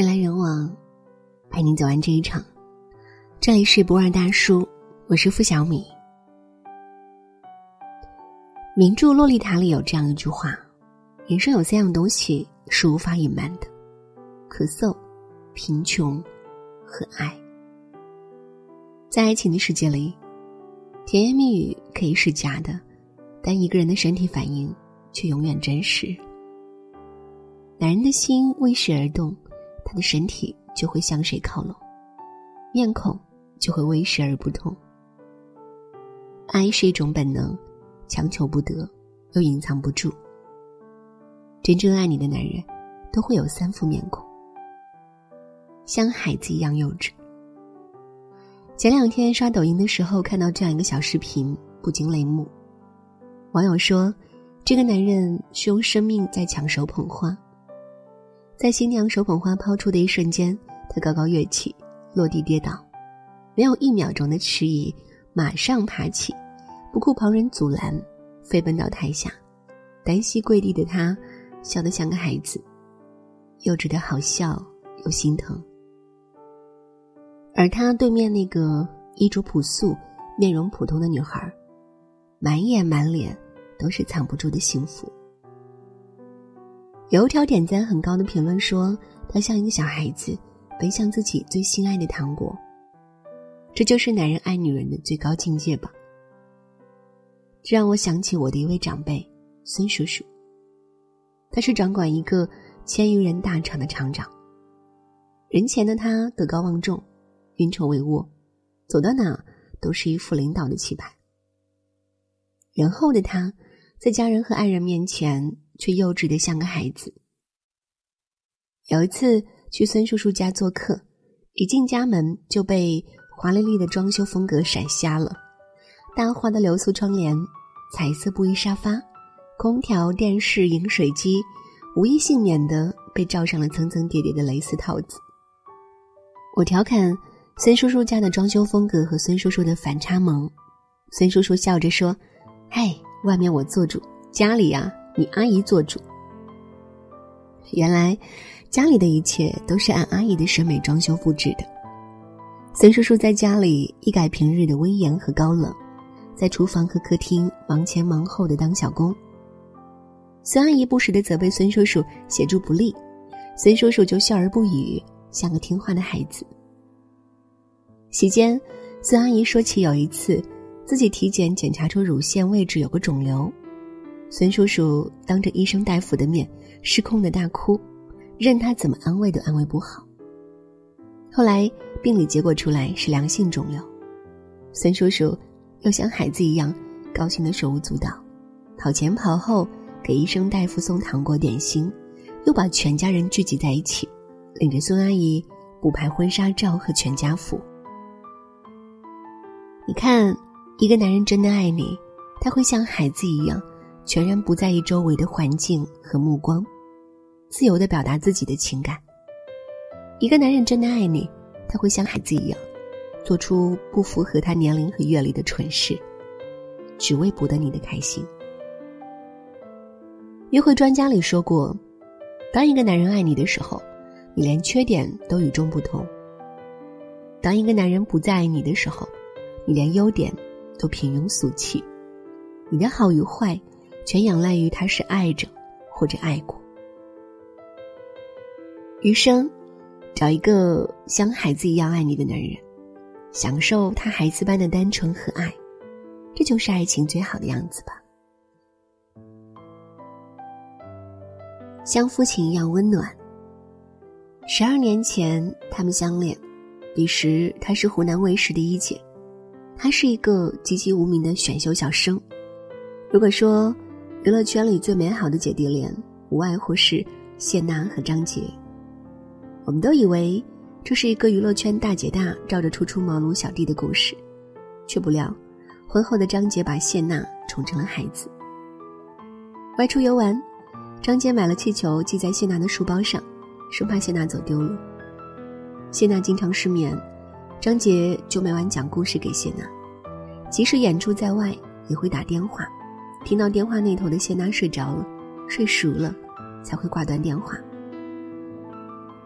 人来人往，陪你走完这一场。这里是不二大叔，我是付小米。名著《洛丽塔》里有这样一句话：人生有三样东西是无法隐瞒的，咳嗽、贫穷和爱。在爱情的世界里，甜言蜜语可以是假的，但一个人的身体反应却永远真实。男人的心为谁而动？他的身体就会向谁靠拢，面孔就会为谁而不同。爱是一种本能，强求不得，又隐藏不住。真正爱你的男人，都会有三副面孔，像孩子一样幼稚。前两天刷抖音的时候，看到这样一个小视频，不禁泪目。网友说，这个男人是用生命在抢手捧花。在新娘手捧花抛出的一瞬间，他高高跃起，落地跌倒，没有一秒钟的迟疑，马上爬起，不顾旁人阻拦，飞奔到台下，单膝跪地的他，笑得像个孩子，幼稚的好笑又心疼。而他对面那个衣着朴素、面容普通的女孩，满眼满脸都是藏不住的幸福。有一条点赞很高的评论说：“他像一个小孩子，奔向自己最心爱的糖果。”这就是男人爱女人的最高境界吧。这让我想起我的一位长辈孙叔叔。他是掌管一个千余人大厂的厂长。人前的他德高望重，运筹帷幄，走到哪都是一副领导的气派。人后的他，在家人和爱人面前。却幼稚的像个孩子。有一次去孙叔叔家做客，一进家门就被华丽丽的装修风格闪瞎了。大花的流苏窗帘、彩色布艺沙发、空调、电视、饮水机，无一幸免的被罩上了层层叠叠的蕾丝套子。我调侃孙叔叔家的装修风格和孙叔叔的反差萌，孙叔叔笑着说：“嗨，外面我做主，家里呀。”你阿姨做主。原来，家里的一切都是按阿姨的审美装修布置的。孙叔叔在家里一改平日的威严和高冷，在厨房和客厅忙前忙后的当小工。孙阿姨不时的责备孙叔叔协助不力，孙叔叔就笑而不语，像个听话的孩子。席间，孙阿姨说起有一次，自己体检检查出乳腺位置有个肿瘤。孙叔叔当着医生大夫的面失控的大哭，任他怎么安慰都安慰不好。后来病理结果出来是良性肿瘤，孙叔叔又像孩子一样高兴的手舞足蹈，跑前跑后给医生大夫送糖果点心，又把全家人聚集在一起，领着孙阿姨补拍婚纱照和全家福。你看，一个男人真的爱你，他会像孩子一样。全然不在意周围的环境和目光，自由的表达自己的情感。一个男人真的爱你，他会像孩子一样，做出不符合他年龄和阅历的蠢事，只为博得你的开心。约会专家里说过，当一个男人爱你的时候，你连缺点都与众不同；当一个男人不再爱你的时候，你连优点都平庸俗气。你的好与坏。全仰赖于他是爱着，或者爱过。余生，找一个像孩子一样爱你的男人，享受他孩子般的单纯和爱，这就是爱情最好的样子吧。像父亲一样温暖。十二年前，他们相恋，彼时他是湖南卫视的一姐，他是一个籍籍无名的选秀小生。如果说，娱乐圈里最美好的姐弟恋，无外乎是谢娜和张杰。我们都以为这是一个娱乐圈大姐大照着初出茅庐小弟的故事，却不料，婚后的张杰把谢娜宠成了孩子。外出游玩，张杰买了气球系在谢娜的书包上，生怕谢娜走丢了。谢娜经常失眠，张杰就每晚讲故事给谢娜，即使演出在外，也会打电话。听到电话那头的谢娜睡着了，睡熟了，才会挂断电话。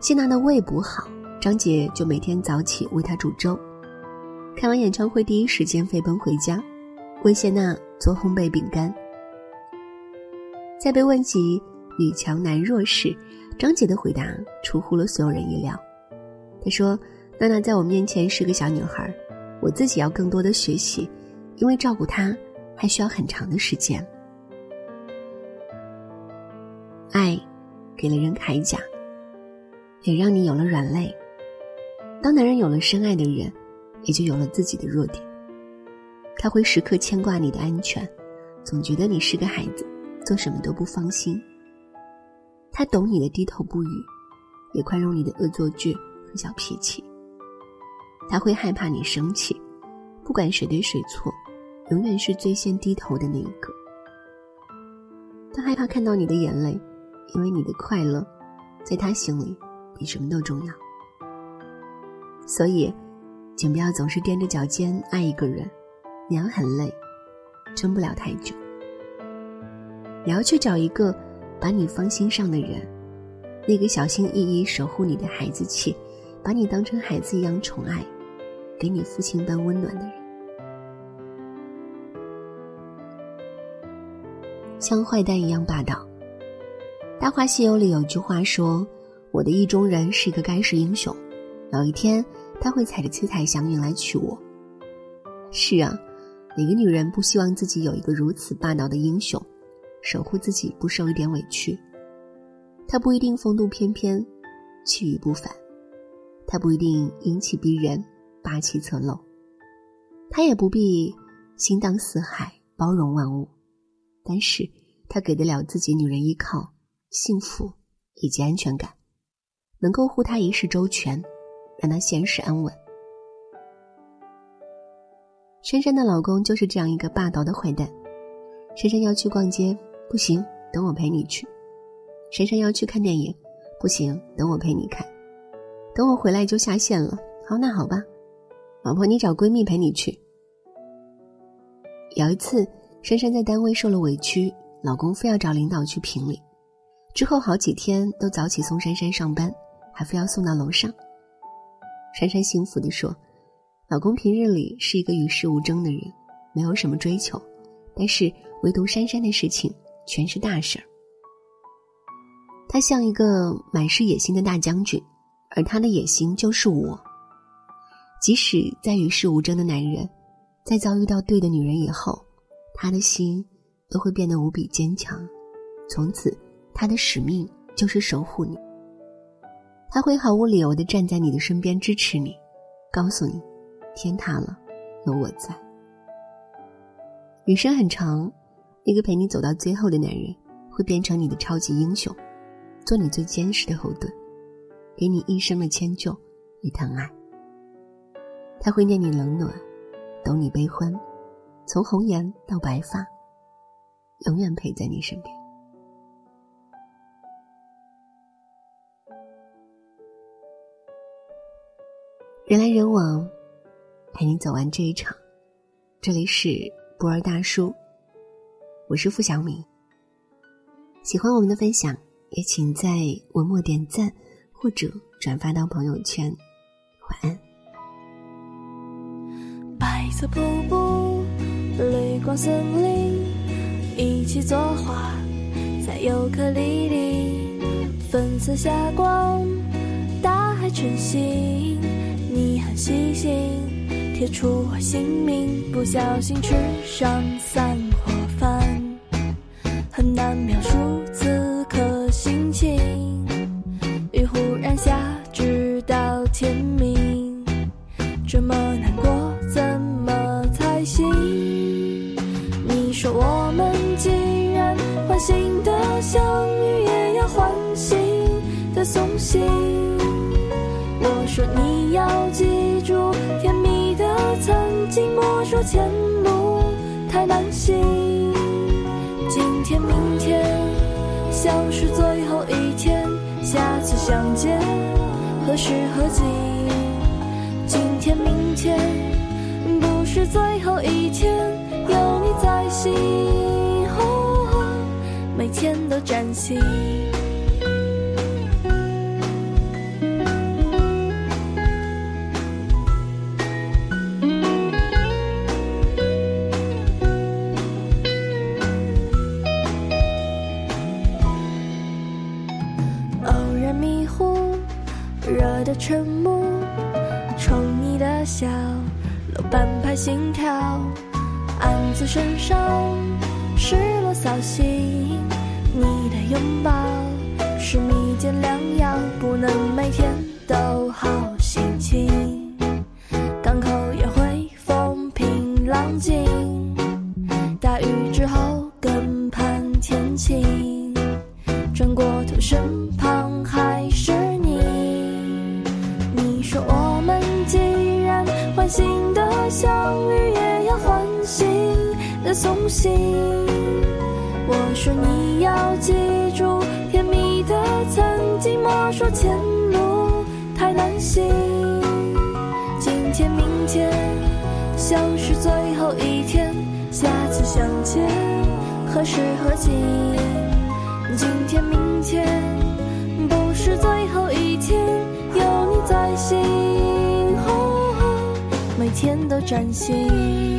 谢娜的胃不好，张姐就每天早起为她煮粥。看完演唱会，第一时间飞奔回家，为谢娜做烘焙饼干。在被问及女强男弱时，张姐的回答出乎了所有人意料。她说：“娜娜在我面前是个小女孩，我自己要更多的学习，因为照顾她还需要很长的时间。爱，给了人铠甲。”也让你有了软肋。当男人有了深爱的人，也就有了自己的弱点。他会时刻牵挂你的安全，总觉得你是个孩子，做什么都不放心。他懂你的低头不语，也宽容你的恶作剧和小脾气。他会害怕你生气，不管谁对谁错，永远是最先低头的那一个。他害怕看到你的眼泪，因为你的快乐，在他心里。比什么都重要，所以，请不要总是踮着脚尖爱一个人，娘很累，撑不了太久。你要去找一个把你放心上的人，那个小心翼翼守护你的孩子气，把你当成孩子一样宠爱，给你父亲般温暖的人。像坏蛋一样霸道。《大话西游》里有句话说。我的意中人是一个盖世英雄，有一天他会踩着七彩祥云来娶我。是啊，哪个女人不希望自己有一个如此霸道的英雄，守护自己不受一点委屈？他不一定风度翩翩，气宇不凡；他不一定英气逼人，霸气侧漏；他也不必心荡四海，包容万物。但是，他给得了自己女人依靠、幸福以及安全感。能够护她一世周全，让她现实安稳。珊珊的老公就是这样一个霸道的坏蛋。珊珊要去逛街，不行，等我陪你去。珊珊要去看电影，不行，等我陪你看。等我回来就下线了。好，那好吧，老婆，你找闺蜜陪你去。有一次，珊珊在单位受了委屈，老公非要找领导去评理，之后好几天都早起送珊珊上班。还非要送到楼上。珊珊幸福地说：“老公平日里是一个与世无争的人，没有什么追求，但是唯独珊珊的事情全是大事儿。他像一个满是野心的大将军，而他的野心就是我。即使在与世无争的男人，在遭遇到对的女人以后，他的心都会变得无比坚强。从此，他的使命就是守护你。”他会毫无理由的站在你的身边支持你，告诉你，天塌了，有我在。余生很长，那个陪你走到最后的男人，会变成你的超级英雄，做你最坚实的后盾，给你一生的迁就与疼爱。他会念你冷暖，懂你悲欢，从红颜到白发，永远陪在你身边。人来人往，陪你走完这一场。这里是博尔大叔，我是付小米。喜欢我们的分享，也请在文末点赞或者转发到朋友圈。晚安。白色瀑布，绿光森林，一起作画在尤克里里，粉色霞光，大海晨曦。你很细心，贴出我姓名，不小心吃上散伙饭，很难描述说我们既然欢欣的相遇，也要欢欣的送行。我说你要记住，甜蜜的曾经，莫说前路太难行。今天、明天像是最后一天，下次相见何时何地？今天、明天不是最后一天，多崭新偶然迷糊惹得晨雾宠溺的笑楼半拍心跳暗自神伤失落扫兴。你的拥抱是蜜饯良药，不能每天都好心情。港口也会风平浪静，大雨之后更盼天晴。转过头，身旁还是你。你说我们既然欢欣的相遇，也要欢欣的送行。我说你要记住甜蜜的曾经，莫说前路太难行。今天、明天像是最后一天，下次相见何时何景？今天、明天不是最后一天，有你在心，每天都崭新。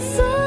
色。